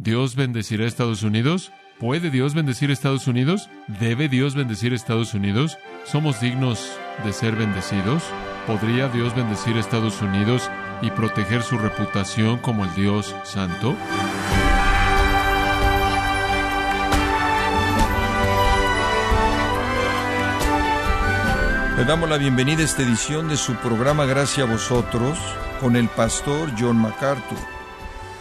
¿Dios bendecirá a Estados Unidos? ¿Puede Dios bendecir a Estados Unidos? ¿Debe Dios bendecir a Estados Unidos? ¿Somos dignos de ser bendecidos? ¿Podría Dios bendecir a Estados Unidos y proteger su reputación como el Dios santo? Le damos la bienvenida a esta edición de su programa Gracias a vosotros con el pastor John MacArthur.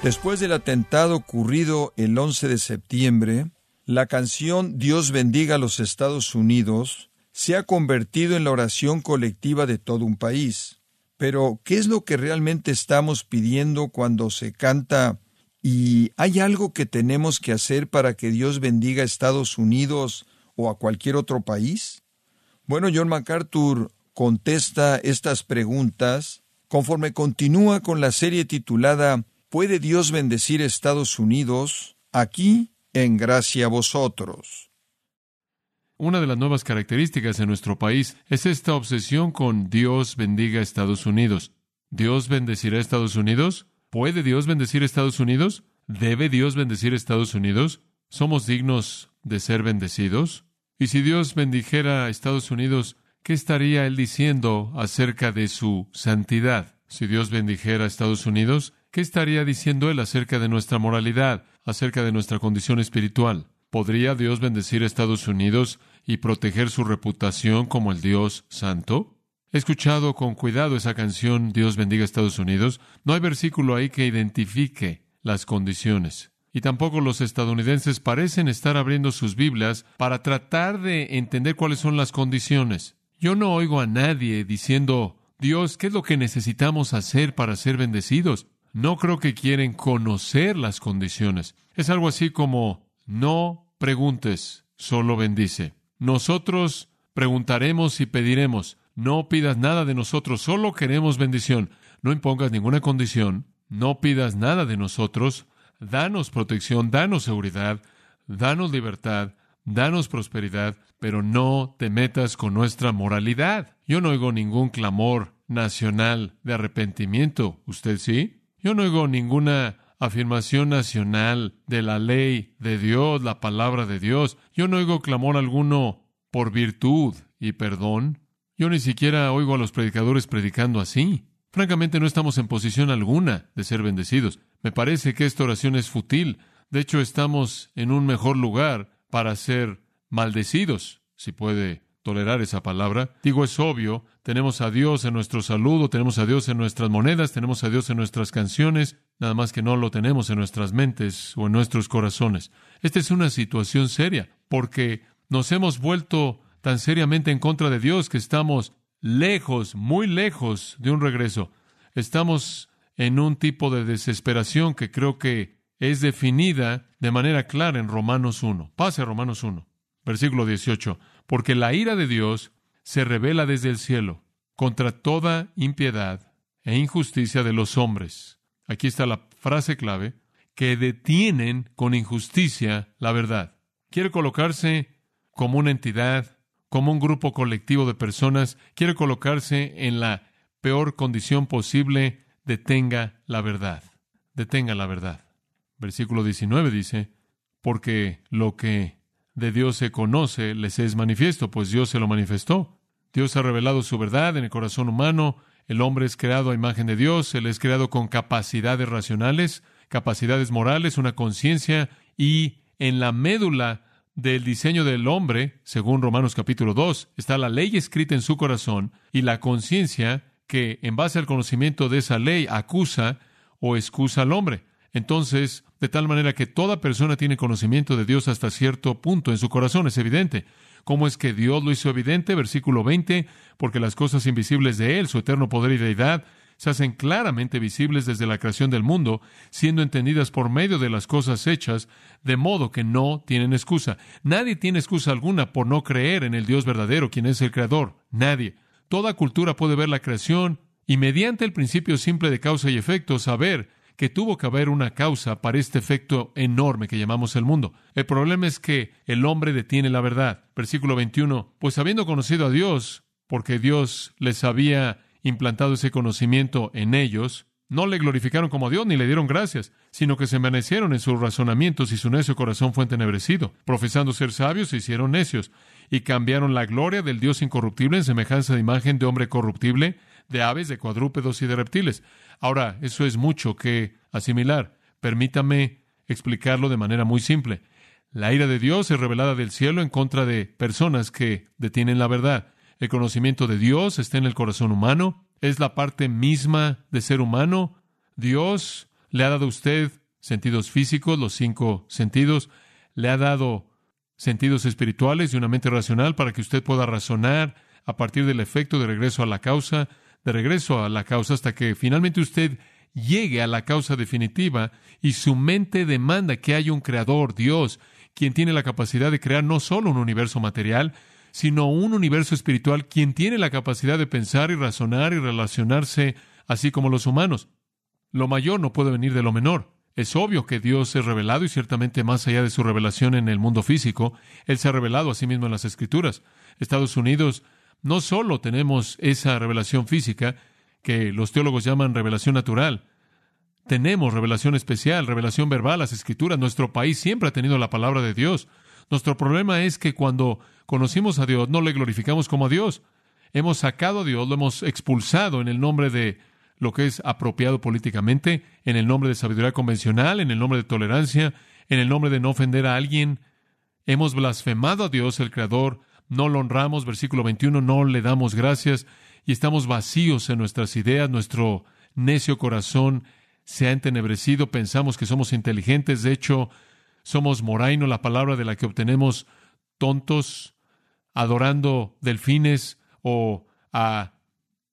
Después del atentado ocurrido el 11 de septiembre, la canción Dios bendiga a los Estados Unidos se ha convertido en la oración colectiva de todo un país. Pero, ¿qué es lo que realmente estamos pidiendo cuando se canta y hay algo que tenemos que hacer para que Dios bendiga a Estados Unidos o a cualquier otro país? Bueno, John MacArthur contesta estas preguntas conforme continúa con la serie titulada ¿Puede Dios bendecir Estados Unidos? aquí en gracia a vosotros. Una de las nuevas características en nuestro país es esta obsesión con Dios bendiga Estados Unidos. ¿Dios bendecirá Estados Unidos? ¿Puede Dios bendecir Estados Unidos? ¿Debe Dios bendecir Estados Unidos? ¿Somos dignos de ser bendecidos? Y si Dios bendijera a Estados Unidos, ¿qué estaría Él diciendo acerca de su santidad? Si Dios bendijera a Estados Unidos, ¿qué estaría diciendo Él acerca de nuestra moralidad, acerca de nuestra condición espiritual? ¿Podría Dios bendecir a Estados Unidos y proteger su reputación como el Dios santo? He escuchado con cuidado esa canción Dios bendiga a Estados Unidos. No hay versículo ahí que identifique las condiciones. Y tampoco los estadounidenses parecen estar abriendo sus Biblias para tratar de entender cuáles son las condiciones. Yo no oigo a nadie diciendo, Dios, ¿qué es lo que necesitamos hacer para ser bendecidos? No creo que quieren conocer las condiciones. Es algo así como, no preguntes, solo bendice. Nosotros preguntaremos y pediremos. No pidas nada de nosotros, solo queremos bendición. No impongas ninguna condición, no pidas nada de nosotros, danos protección, danos seguridad, danos libertad, danos prosperidad, pero no te metas con nuestra moralidad. Yo no oigo ningún clamor nacional de arrepentimiento. ¿Usted sí? Yo no oigo ninguna afirmación nacional de la ley de Dios, la palabra de Dios. Yo no oigo clamor alguno por virtud y perdón. Yo ni siquiera oigo a los predicadores predicando así. Francamente, no estamos en posición alguna de ser bendecidos. Me parece que esta oración es fútil. De hecho, estamos en un mejor lugar para ser maldecidos, si puede tolerar esa palabra. Digo, es obvio, tenemos a Dios en nuestro saludo, tenemos a Dios en nuestras monedas, tenemos a Dios en nuestras canciones, nada más que no lo tenemos en nuestras mentes o en nuestros corazones. Esta es una situación seria, porque nos hemos vuelto tan seriamente en contra de Dios que estamos lejos, muy lejos de un regreso. Estamos en un tipo de desesperación que creo que es definida de manera clara en Romanos 1. Pase a Romanos 1, versículo 18. Porque la ira de Dios se revela desde el cielo contra toda impiedad e injusticia de los hombres. Aquí está la frase clave, que detienen con injusticia la verdad. Quiere colocarse como una entidad, como un grupo colectivo de personas, quiere colocarse en la peor condición posible detenga la verdad, detenga la verdad. Versículo 19 dice, porque lo que de Dios se conoce les es manifiesto, pues Dios se lo manifestó. Dios ha revelado su verdad en el corazón humano, el hombre es creado a imagen de Dios, él es creado con capacidades racionales, capacidades morales, una conciencia y en la médula del diseño del hombre, según Romanos capítulo 2, está la ley escrita en su corazón y la conciencia que en base al conocimiento de esa ley acusa o excusa al hombre. Entonces, de tal manera que toda persona tiene conocimiento de Dios hasta cierto punto en su corazón, es evidente. ¿Cómo es que Dios lo hizo evidente? Versículo 20, porque las cosas invisibles de Él, su eterno poder y deidad, se hacen claramente visibles desde la creación del mundo, siendo entendidas por medio de las cosas hechas, de modo que no tienen excusa. Nadie tiene excusa alguna por no creer en el Dios verdadero, quien es el Creador. Nadie. Toda cultura puede ver la creación y mediante el principio simple de causa y efecto saber que tuvo que haber una causa para este efecto enorme que llamamos el mundo. El problema es que el hombre detiene la verdad. Versículo 21, pues habiendo conocido a Dios, porque Dios les había implantado ese conocimiento en ellos, no le glorificaron como Dios ni le dieron gracias, sino que se envanecieron en sus razonamientos y su necio corazón fue entenebrecido. Profesando ser sabios, se hicieron necios y cambiaron la gloria del Dios incorruptible en semejanza de imagen de hombre corruptible, de aves, de cuadrúpedos y de reptiles. Ahora, eso es mucho que asimilar. Permítame explicarlo de manera muy simple. La ira de Dios es revelada del cielo en contra de personas que detienen la verdad. El conocimiento de Dios está en el corazón humano, es la parte misma de ser humano. Dios le ha dado a usted sentidos físicos, los cinco sentidos, le ha dado sentidos espirituales y una mente racional para que usted pueda razonar a partir del efecto de regreso a la causa, de regreso a la causa hasta que finalmente usted llegue a la causa definitiva y su mente demanda que haya un creador, Dios, quien tiene la capacidad de crear no solo un universo material, sino un universo espiritual, quien tiene la capacidad de pensar y razonar y relacionarse así como los humanos. Lo mayor no puede venir de lo menor. Es obvio que Dios es revelado y ciertamente más allá de su revelación en el mundo físico, Él se ha revelado a sí mismo en las Escrituras. Estados Unidos no solo tenemos esa revelación física, que los teólogos llaman revelación natural, tenemos revelación especial, revelación verbal, las Escrituras. Nuestro país siempre ha tenido la palabra de Dios. Nuestro problema es que cuando conocimos a Dios no le glorificamos como a Dios. Hemos sacado a Dios, lo hemos expulsado en el nombre de lo que es apropiado políticamente, en el nombre de sabiduría convencional, en el nombre de tolerancia, en el nombre de no ofender a alguien. Hemos blasfemado a Dios, el Creador, no lo honramos, versículo 21, no le damos gracias y estamos vacíos en nuestras ideas, nuestro necio corazón se ha entenebrecido, pensamos que somos inteligentes, de hecho, somos moraino, la palabra de la que obtenemos tontos, adorando delfines o a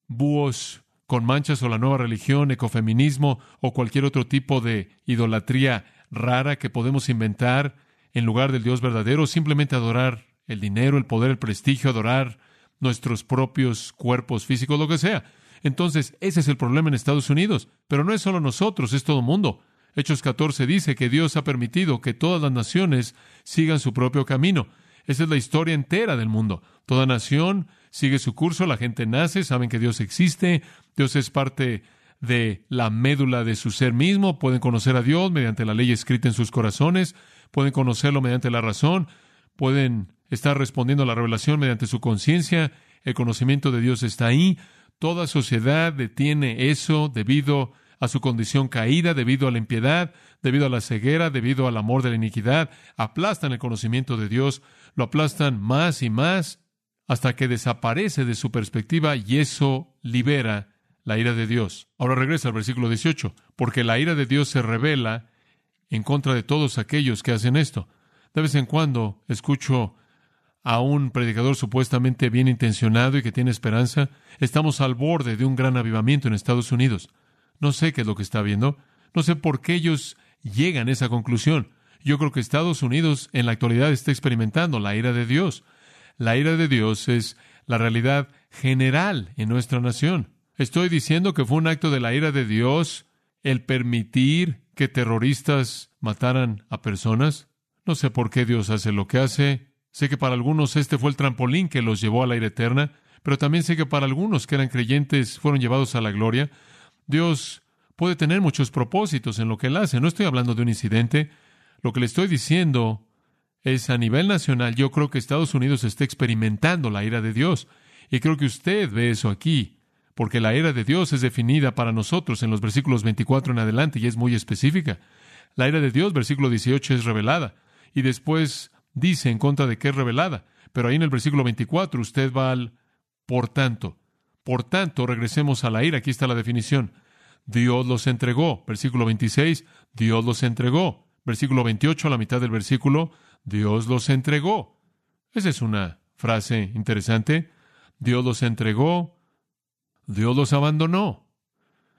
búhos con manchas o la nueva religión, ecofeminismo o cualquier otro tipo de idolatría rara que podemos inventar en lugar del Dios verdadero, simplemente adorar el dinero, el poder, el prestigio, adorar nuestros propios cuerpos físicos, lo que sea. Entonces, ese es el problema en Estados Unidos. Pero no es solo nosotros, es todo el mundo. Hechos 14 dice que Dios ha permitido que todas las naciones sigan su propio camino. Esa es la historia entera del mundo. Toda nación sigue su curso, la gente nace, saben que Dios existe, Dios es parte de la médula de su ser mismo, pueden conocer a Dios mediante la ley escrita en sus corazones, pueden conocerlo mediante la razón, pueden estar respondiendo a la revelación mediante su conciencia, el conocimiento de Dios está ahí, toda sociedad detiene eso debido a su condición caída, debido a la impiedad, debido a la ceguera, debido al amor de la iniquidad, aplastan el conocimiento de Dios, lo aplastan más y más hasta que desaparece de su perspectiva y eso libera la ira de Dios. Ahora regresa al versículo 18, porque la ira de Dios se revela en contra de todos aquellos que hacen esto. De vez en cuando escucho a un predicador supuestamente bien intencionado y que tiene esperanza. Estamos al borde de un gran avivamiento en Estados Unidos. No sé qué es lo que está viendo. No sé por qué ellos llegan a esa conclusión. Yo creo que Estados Unidos en la actualidad está experimentando la ira de Dios. La ira de Dios es la realidad general en nuestra nación. Estoy diciendo que fue un acto de la ira de Dios el permitir que terroristas mataran a personas. No sé por qué Dios hace lo que hace. Sé que para algunos este fue el trampolín que los llevó a la ira eterna, pero también sé que para algunos que eran creyentes fueron llevados a la gloria. Dios puede tener muchos propósitos en lo que Él hace. No estoy hablando de un incidente, lo que le estoy diciendo es a nivel nacional, yo creo que Estados Unidos está experimentando la ira de Dios. Y creo que usted ve eso aquí, porque la ira de Dios es definida para nosotros en los versículos 24 en adelante y es muy específica. La ira de Dios, versículo 18, es revelada. Y después dice en contra de qué es revelada. Pero ahí en el versículo 24 usted va al por tanto. Por tanto, regresemos a la ira. Aquí está la definición. Dios los entregó. Versículo 26, Dios los entregó. Versículo 28, a la mitad del versículo, Dios los entregó. Esa es una frase interesante. Dios los entregó, Dios los abandonó.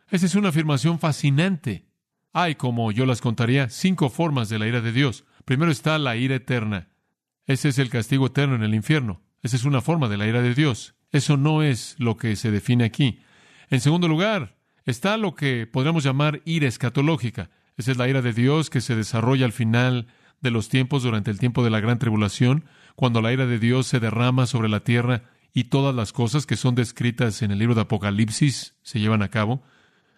Esa es una afirmación fascinante. Hay, como yo las contaría, cinco formas de la ira de Dios. Primero está la ira eterna. Ese es el castigo eterno en el infierno. Esa es una forma de la ira de Dios. Eso no es lo que se define aquí. En segundo lugar, está lo que podríamos llamar ira escatológica. Esa es la ira de Dios que se desarrolla al final de los tiempos durante el tiempo de la gran tribulación, cuando la ira de Dios se derrama sobre la tierra y todas las cosas que son descritas en el libro de Apocalipsis se llevan a cabo.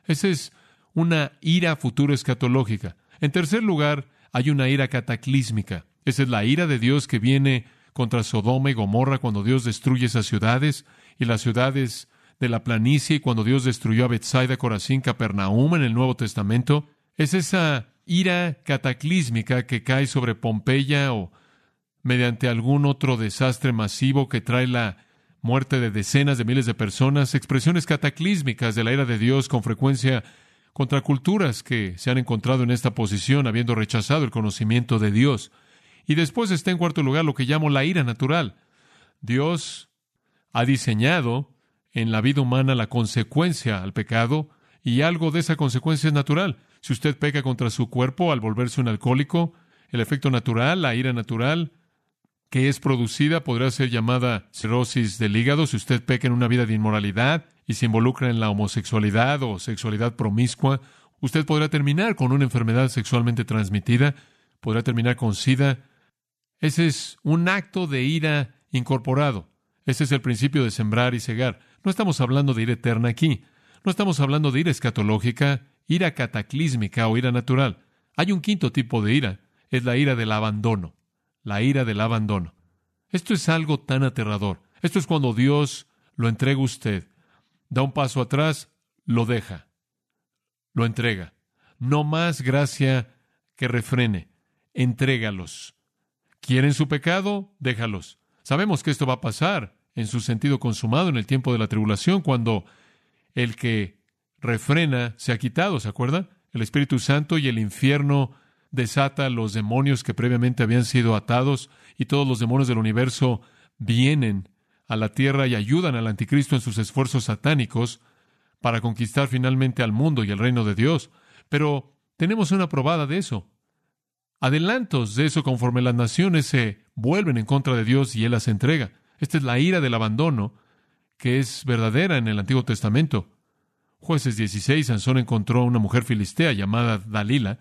Esa es una ira futuro escatológica. En tercer lugar, hay una ira cataclísmica. Esa es la ira de Dios que viene contra Sodoma y Gomorra cuando Dios destruye esas ciudades y las ciudades de la planicie y cuando Dios destruyó a Bethsaida, Corazín, Capernaum en el Nuevo Testamento. Es esa ira cataclísmica que cae sobre Pompeya o mediante algún otro desastre masivo que trae la muerte de decenas de miles de personas, expresiones cataclísmicas de la ira de Dios con frecuencia contra culturas que se han encontrado en esta posición habiendo rechazado el conocimiento de Dios. Y después está en cuarto lugar lo que llamo la ira natural. Dios ha diseñado en la vida humana la consecuencia al pecado y algo de esa consecuencia es natural. Si usted peca contra su cuerpo al volverse un alcohólico, el efecto natural, la ira natural, que es producida podrá ser llamada cirrosis del hígado si usted peca en una vida de inmoralidad y se involucra en la homosexualidad o sexualidad promiscua. Usted podrá terminar con una enfermedad sexualmente transmitida, podrá terminar con SIDA. Ese es un acto de ira incorporado. Ese es el principio de sembrar y cegar. No estamos hablando de ira eterna aquí. No estamos hablando de ira escatológica, ira cataclísmica o ira natural. Hay un quinto tipo de ira. Es la ira del abandono la ira del abandono. Esto es algo tan aterrador. Esto es cuando Dios lo entrega a usted. Da un paso atrás, lo deja. Lo entrega. No más gracia que refrene. Entrégalos. ¿Quieren su pecado? Déjalos. Sabemos que esto va a pasar en su sentido consumado en el tiempo de la tribulación, cuando el que refrena se ha quitado, ¿se acuerda? El Espíritu Santo y el infierno desata los demonios que previamente habían sido atados y todos los demonios del universo vienen a la tierra y ayudan al anticristo en sus esfuerzos satánicos para conquistar finalmente al mundo y el reino de Dios. Pero tenemos una probada de eso. Adelantos de eso conforme las naciones se vuelven en contra de Dios y Él las entrega. Esta es la ira del abandono que es verdadera en el Antiguo Testamento. Jueces 16, Sansón encontró a una mujer filistea llamada Dalila,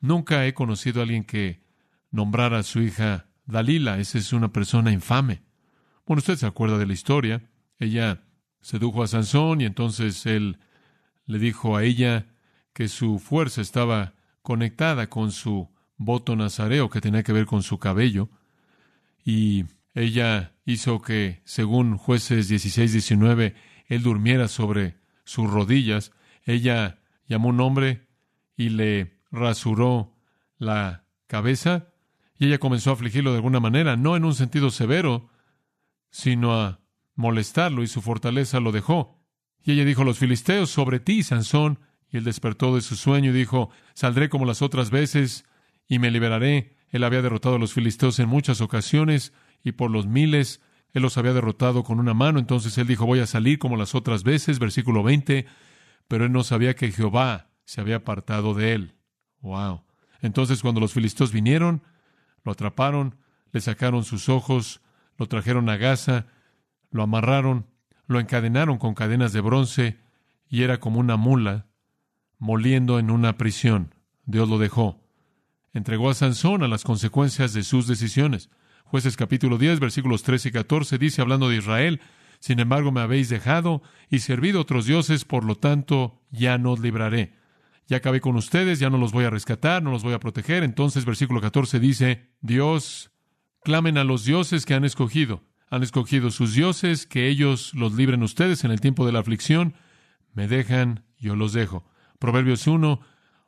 Nunca he conocido a alguien que nombrara a su hija Dalila. Esa es una persona infame. Bueno, usted se acuerda de la historia. Ella sedujo a Sansón y entonces él le dijo a ella que su fuerza estaba conectada con su voto nazareo que tenía que ver con su cabello. Y ella hizo que, según jueces 16-19, él durmiera sobre sus rodillas. Ella llamó un hombre y le rasuró la cabeza y ella comenzó a afligirlo de alguna manera, no en un sentido severo, sino a molestarlo y su fortaleza lo dejó. Y ella dijo, los filisteos sobre ti, Sansón, y él despertó de su sueño y dijo, saldré como las otras veces y me liberaré. Él había derrotado a los filisteos en muchas ocasiones y por los miles él los había derrotado con una mano. Entonces él dijo, voy a salir como las otras veces, versículo 20, pero él no sabía que Jehová se había apartado de él. Wow. Entonces cuando los filisteos vinieron, lo atraparon, le sacaron sus ojos, lo trajeron a Gaza, lo amarraron, lo encadenaron con cadenas de bronce y era como una mula moliendo en una prisión. Dios lo dejó. Entregó a Sansón a las consecuencias de sus decisiones. Jueces capítulo 10, versículos 13 y 14 dice, hablando de Israel, sin embargo me habéis dejado y servido otros dioses, por lo tanto ya no os libraré ya acabé con ustedes, ya no los voy a rescatar, no los voy a proteger. Entonces, versículo 14 dice, Dios, clamen a los dioses que han escogido. Han escogido sus dioses, que ellos los libren ustedes en el tiempo de la aflicción. Me dejan, yo los dejo. Proverbios 1,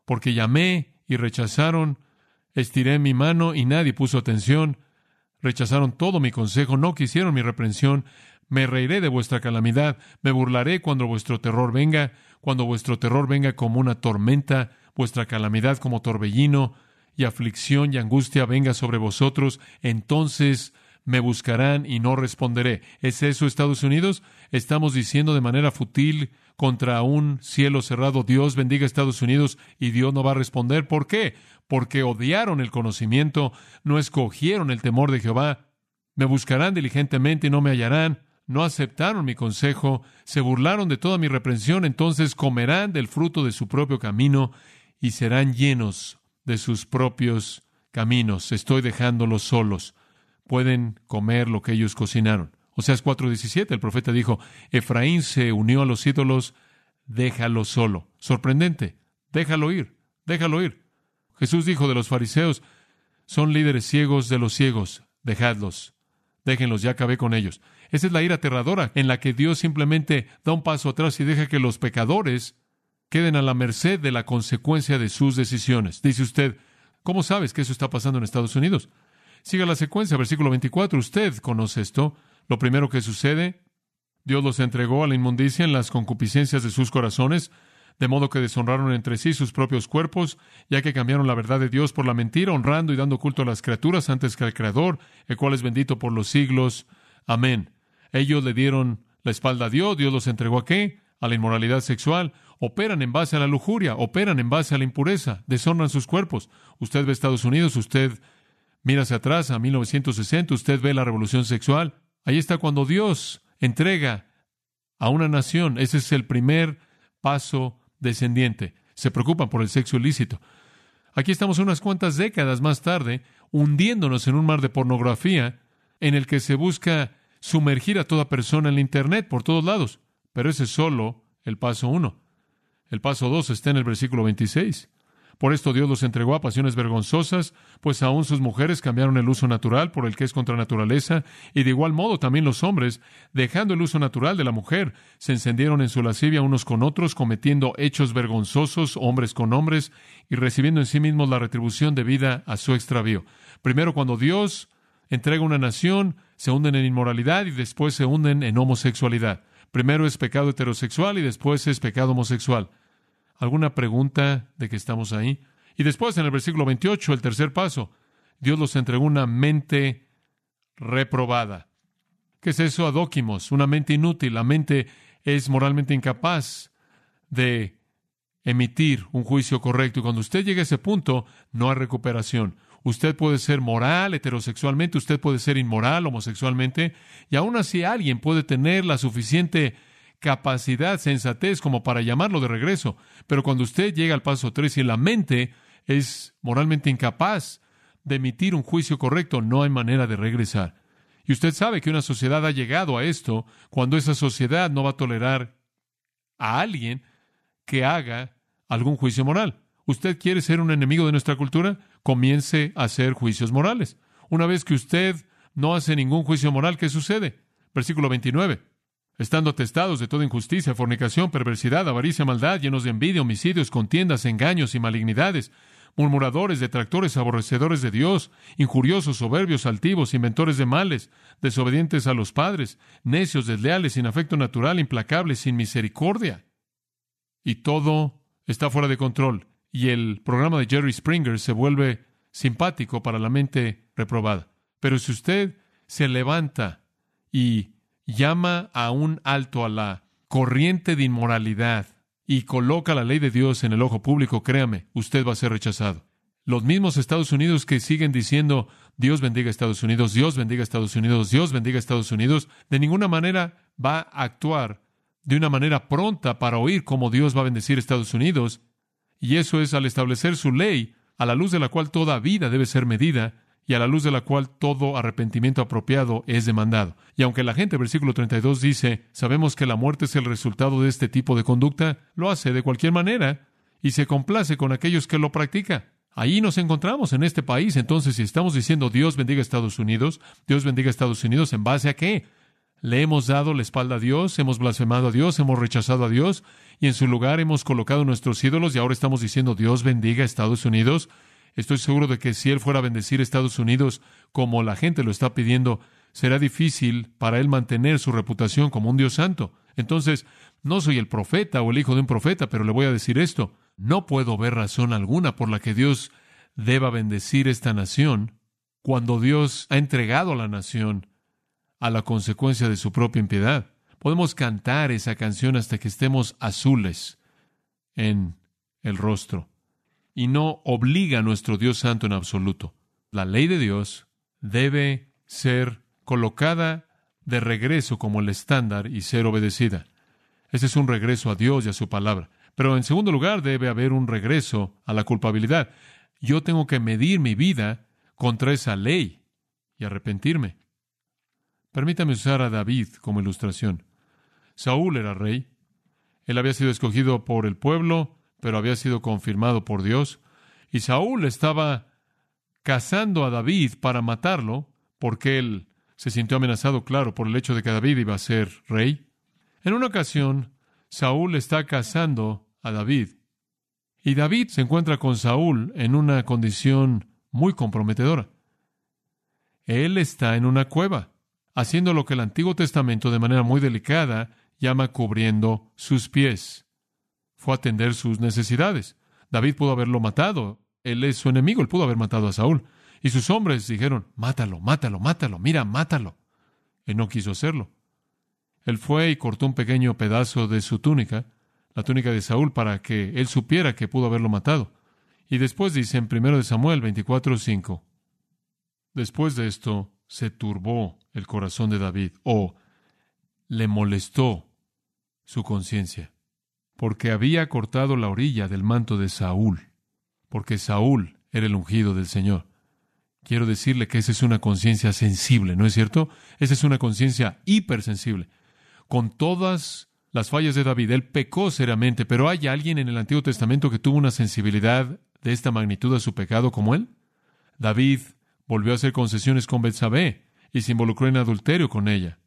porque llamé y rechazaron, estiré mi mano y nadie puso atención. Rechazaron todo mi consejo, no quisieron mi reprensión. Me reiré de vuestra calamidad, me burlaré cuando vuestro terror venga, cuando vuestro terror venga como una tormenta, vuestra calamidad como torbellino, y aflicción y angustia venga sobre vosotros, entonces me buscarán y no responderé. ¿Es eso Estados Unidos? Estamos diciendo de manera futil contra un cielo cerrado, Dios bendiga Estados Unidos y Dios no va a responder. ¿Por qué? Porque odiaron el conocimiento, no escogieron el temor de Jehová. Me buscarán diligentemente y no me hallarán no aceptaron mi consejo, se burlaron de toda mi reprensión, entonces comerán del fruto de su propio camino y serán llenos de sus propios caminos. Estoy dejándolos solos. Pueden comer lo que ellos cocinaron. Oseas 4:17, el profeta dijo, Efraín se unió a los ídolos, déjalo solo. Sorprendente. Déjalo ir, déjalo ir. Jesús dijo de los fariseos, son líderes ciegos de los ciegos, dejadlos, déjenlos, ya acabé con ellos. Esa es la ira aterradora en la que Dios simplemente da un paso atrás y deja que los pecadores queden a la merced de la consecuencia de sus decisiones. Dice usted, ¿cómo sabes que eso está pasando en Estados Unidos? Siga la secuencia, versículo 24. Usted conoce esto. Lo primero que sucede, Dios los entregó a la inmundicia en las concupiscencias de sus corazones, de modo que deshonraron entre sí sus propios cuerpos, ya que cambiaron la verdad de Dios por la mentira, honrando y dando culto a las criaturas antes que al Creador, el cual es bendito por los siglos. Amén. Ellos le dieron la espalda a Dios, Dios los entregó a qué? A la inmoralidad sexual. Operan en base a la lujuria, operan en base a la impureza, deshonran sus cuerpos. Usted ve Estados Unidos, usted mira hacia atrás a 1960, usted ve la revolución sexual. Ahí está cuando Dios entrega a una nación. Ese es el primer paso descendiente. Se preocupan por el sexo ilícito. Aquí estamos unas cuantas décadas más tarde, hundiéndonos en un mar de pornografía en el que se busca sumergir a toda persona en el Internet por todos lados. Pero ese es solo el paso uno. El paso dos está en el versículo 26. Por esto Dios los entregó a pasiones vergonzosas, pues aún sus mujeres cambiaron el uso natural por el que es contra naturaleza, y de igual modo también los hombres, dejando el uso natural de la mujer, se encendieron en su lascivia unos con otros, cometiendo hechos vergonzosos hombres con hombres, y recibiendo en sí mismos la retribución debida a su extravío. Primero, cuando Dios entrega una nación, se hunden en inmoralidad y después se hunden en homosexualidad. Primero es pecado heterosexual y después es pecado homosexual. ¿Alguna pregunta de que estamos ahí? Y después, en el versículo 28, el tercer paso, Dios los entregó una mente reprobada. ¿Qué es eso? Adóquimos, una mente inútil. La mente es moralmente incapaz de emitir un juicio correcto. Y cuando usted llegue a ese punto, no hay recuperación. Usted puede ser moral heterosexualmente, usted puede ser inmoral homosexualmente, y aún así alguien puede tener la suficiente capacidad, sensatez como para llamarlo de regreso. Pero cuando usted llega al paso 3 y la mente es moralmente incapaz de emitir un juicio correcto, no hay manera de regresar. Y usted sabe que una sociedad ha llegado a esto cuando esa sociedad no va a tolerar a alguien que haga algún juicio moral. ¿Usted quiere ser un enemigo de nuestra cultura? Comience a hacer juicios morales. Una vez que usted no hace ningún juicio moral, ¿qué sucede? Versículo 29 estando atestados de toda injusticia, fornicación, perversidad, avaricia, maldad, llenos de envidia, homicidios, contiendas, engaños y malignidades, murmuradores, detractores, aborrecedores de Dios, injuriosos, soberbios, altivos, inventores de males, desobedientes a los padres, necios, desleales, sin afecto natural, implacables, sin misericordia. Y todo está fuera de control, y el programa de Jerry Springer se vuelve simpático para la mente reprobada. Pero si usted se levanta y llama a un alto a la corriente de inmoralidad y coloca la ley de Dios en el ojo público, créame, usted va a ser rechazado. Los mismos Estados Unidos que siguen diciendo Dios bendiga a Estados Unidos, Dios bendiga a Estados Unidos, Dios bendiga a Estados Unidos, de ninguna manera va a actuar de una manera pronta para oír cómo Dios va a bendecir a Estados Unidos. Y eso es al establecer su ley, a la luz de la cual toda vida debe ser medida, y a la luz de la cual todo arrepentimiento apropiado es demandado. Y aunque la gente, versículo 32 dice, sabemos que la muerte es el resultado de este tipo de conducta, lo hace de cualquier manera y se complace con aquellos que lo practican. Ahí nos encontramos en este país. Entonces, si estamos diciendo Dios bendiga a Estados Unidos, Dios bendiga a Estados Unidos, ¿en base a qué? Le hemos dado la espalda a Dios, hemos blasfemado a Dios, hemos rechazado a Dios, y en su lugar hemos colocado nuestros ídolos, y ahora estamos diciendo Dios bendiga a Estados Unidos. Estoy seguro de que si él fuera a bendecir a Estados Unidos como la gente lo está pidiendo, será difícil para él mantener su reputación como un Dios santo. Entonces, no soy el profeta o el hijo de un profeta, pero le voy a decir esto. No puedo ver razón alguna por la que Dios deba bendecir esta nación cuando Dios ha entregado a la nación a la consecuencia de su propia impiedad. Podemos cantar esa canción hasta que estemos azules en el rostro y no obliga a nuestro Dios Santo en absoluto. La ley de Dios debe ser colocada de regreso como el estándar y ser obedecida. Ese es un regreso a Dios y a su palabra. Pero en segundo lugar debe haber un regreso a la culpabilidad. Yo tengo que medir mi vida contra esa ley y arrepentirme. Permítame usar a David como ilustración. Saúl era rey. Él había sido escogido por el pueblo pero había sido confirmado por Dios. Y Saúl estaba cazando a David para matarlo, porque él se sintió amenazado, claro, por el hecho de que David iba a ser rey. En una ocasión, Saúl está cazando a David. Y David se encuentra con Saúl en una condición muy comprometedora. Él está en una cueva, haciendo lo que el Antiguo Testamento de manera muy delicada llama cubriendo sus pies. Fue a atender sus necesidades. David pudo haberlo matado. Él es su enemigo, él pudo haber matado a Saúl. Y sus hombres dijeron, mátalo, mátalo, mátalo, mira, mátalo. Él no quiso hacerlo. Él fue y cortó un pequeño pedazo de su túnica, la túnica de Saúl, para que él supiera que pudo haberlo matado. Y después dice en 1 Samuel 24:5, después de esto se turbó el corazón de David, o le molestó su conciencia, porque había cortado la orilla del manto de Saúl, porque Saúl era el ungido del Señor. Quiero decirle que esa es una conciencia sensible, ¿no es cierto? Esa es una conciencia hipersensible. Con todas las fallas de David, él pecó seriamente, pero ¿hay alguien en el Antiguo Testamento que tuvo una sensibilidad de esta magnitud a su pecado como él? David volvió a hacer concesiones con Betsabé y se involucró en adulterio con ella.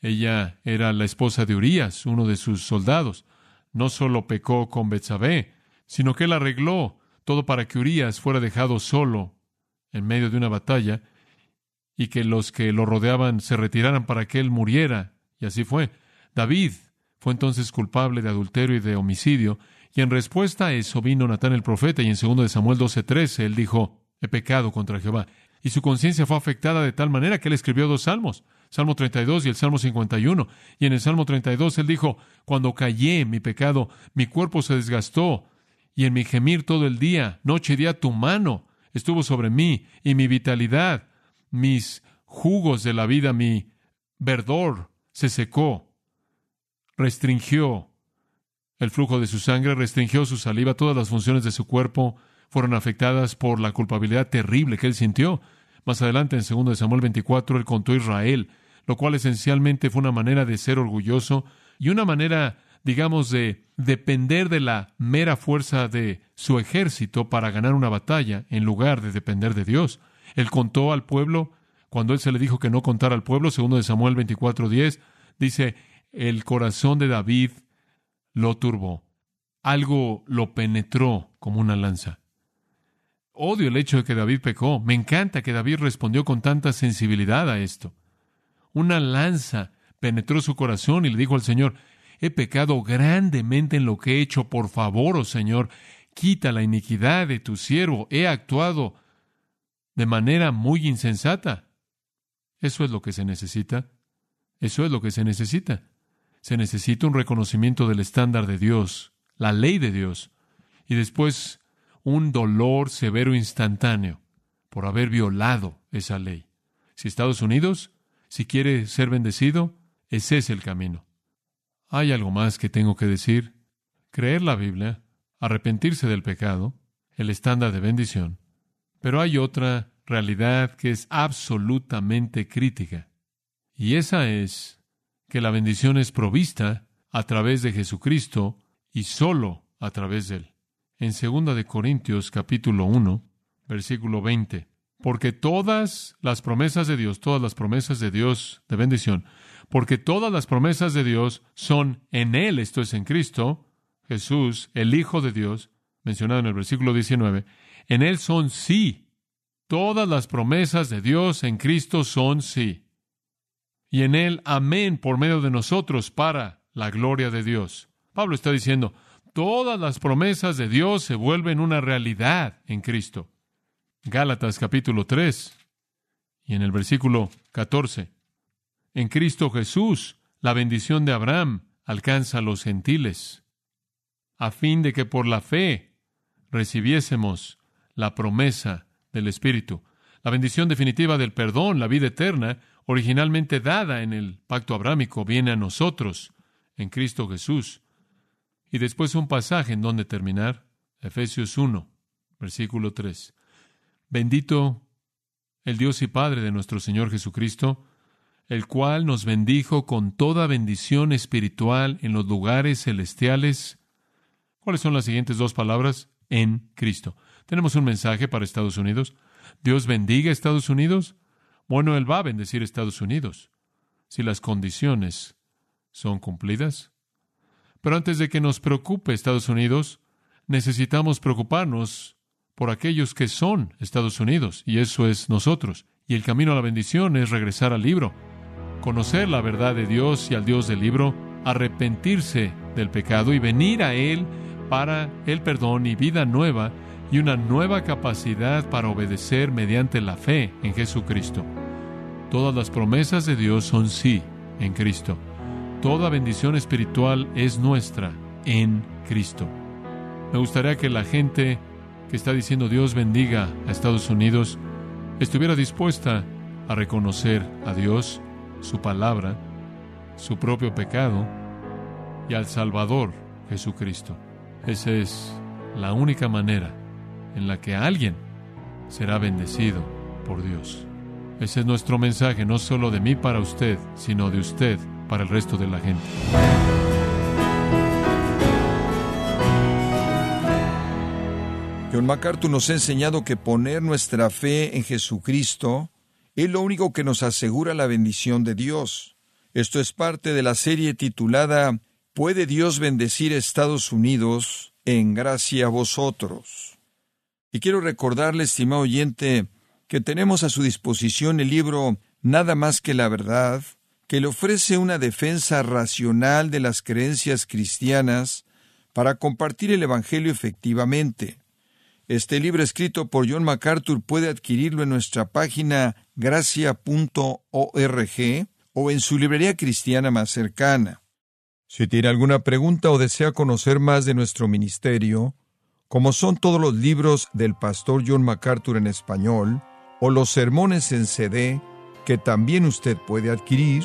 Ella era la esposa de Urías, uno de sus soldados. No solo pecó con Betsabé, sino que él arregló todo para que Urías fuera dejado solo en medio de una batalla y que los que lo rodeaban se retiraran para que él muriera. Y así fue. David fue entonces culpable de adulterio y de homicidio, y en respuesta a eso vino Natán el profeta, y en 2 de Samuel 12:13 él dijo, he pecado contra Jehová. Y su conciencia fue afectada de tal manera que él escribió dos salmos, Salmo 32 y el Salmo 51. Y en el Salmo 32 él dijo, cuando callé mi pecado, mi cuerpo se desgastó, y en mi gemir todo el día, noche y día tu mano estuvo sobre mí y mi vitalidad, mis jugos de la vida, mi verdor se secó, restringió el flujo de su sangre, restringió su saliva, todas las funciones de su cuerpo fueron afectadas por la culpabilidad terrible que él sintió. Más adelante, en 2 Samuel 24, él contó a Israel, lo cual esencialmente fue una manera de ser orgulloso y una manera digamos, de depender de la mera fuerza de su ejército para ganar una batalla, en lugar de depender de Dios. Él contó al pueblo, cuando él se le dijo que no contara al pueblo, segundo de Samuel 24:10, dice, el corazón de David lo turbó. Algo lo penetró como una lanza. Odio el hecho de que David pecó. Me encanta que David respondió con tanta sensibilidad a esto. Una lanza penetró su corazón y le dijo al Señor, he pecado grandemente en lo que he hecho, por favor, oh Señor, quita la iniquidad de tu siervo, he actuado de manera muy insensata. Eso es lo que se necesita. Eso es lo que se necesita. Se necesita un reconocimiento del estándar de Dios, la ley de Dios, y después un dolor severo instantáneo por haber violado esa ley. Si Estados Unidos, si quiere ser bendecido, ese es el camino. Hay algo más que tengo que decir. Creer la Biblia, arrepentirse del pecado, el estándar de bendición. Pero hay otra realidad que es absolutamente crítica. Y esa es que la bendición es provista a través de Jesucristo y solo a través de él. En 2 de Corintios capítulo 1, versículo 20, porque todas las promesas de Dios, todas las promesas de Dios de bendición porque todas las promesas de Dios son en Él, esto es en Cristo, Jesús, el Hijo de Dios, mencionado en el versículo 19, en Él son sí. Todas las promesas de Dios en Cristo son sí. Y en Él, amén, por medio de nosotros, para la gloria de Dios. Pablo está diciendo, todas las promesas de Dios se vuelven una realidad en Cristo. Gálatas capítulo 3 y en el versículo 14. En Cristo Jesús, la bendición de Abraham alcanza a los gentiles, a fin de que por la fe recibiésemos la promesa del Espíritu. La bendición definitiva del perdón, la vida eterna, originalmente dada en el pacto abrámico, viene a nosotros en Cristo Jesús. Y después un pasaje en donde terminar, Efesios 1, versículo 3. Bendito el Dios y Padre de nuestro Señor Jesucristo, el cual nos bendijo con toda bendición espiritual en los lugares celestiales ¿Cuáles son las siguientes dos palabras? En Cristo. Tenemos un mensaje para Estados Unidos. Dios bendiga a Estados Unidos. Bueno, Él va a bendecir a Estados Unidos si las condiciones son cumplidas. Pero antes de que nos preocupe Estados Unidos, necesitamos preocuparnos por aquellos que son Estados Unidos, y eso es nosotros. Y el camino a la bendición es regresar al libro, conocer la verdad de Dios y al Dios del libro, arrepentirse del pecado y venir a Él para el perdón y vida nueva y una nueva capacidad para obedecer mediante la fe en Jesucristo. Todas las promesas de Dios son sí en Cristo. Toda bendición espiritual es nuestra en Cristo. Me gustaría que la gente que está diciendo Dios bendiga a Estados Unidos estuviera dispuesta a reconocer a Dios, su palabra, su propio pecado y al Salvador Jesucristo. Esa es la única manera en la que alguien será bendecido por Dios. Ese es nuestro mensaje, no solo de mí para usted, sino de usted para el resto de la gente. John MacArthur nos ha enseñado que poner nuestra fe en Jesucristo es lo único que nos asegura la bendición de Dios. Esto es parte de la serie titulada ¿Puede Dios bendecir Estados Unidos en gracia a vosotros? Y quiero recordarle, estimado oyente, que tenemos a su disposición el libro Nada más que la verdad, que le ofrece una defensa racional de las creencias cristianas para compartir el Evangelio efectivamente. Este libro escrito por John MacArthur puede adquirirlo en nuestra página gracia.org o en su librería cristiana más cercana. Si tiene alguna pregunta o desea conocer más de nuestro ministerio, como son todos los libros del pastor John MacArthur en español, o los sermones en CD, que también usted puede adquirir,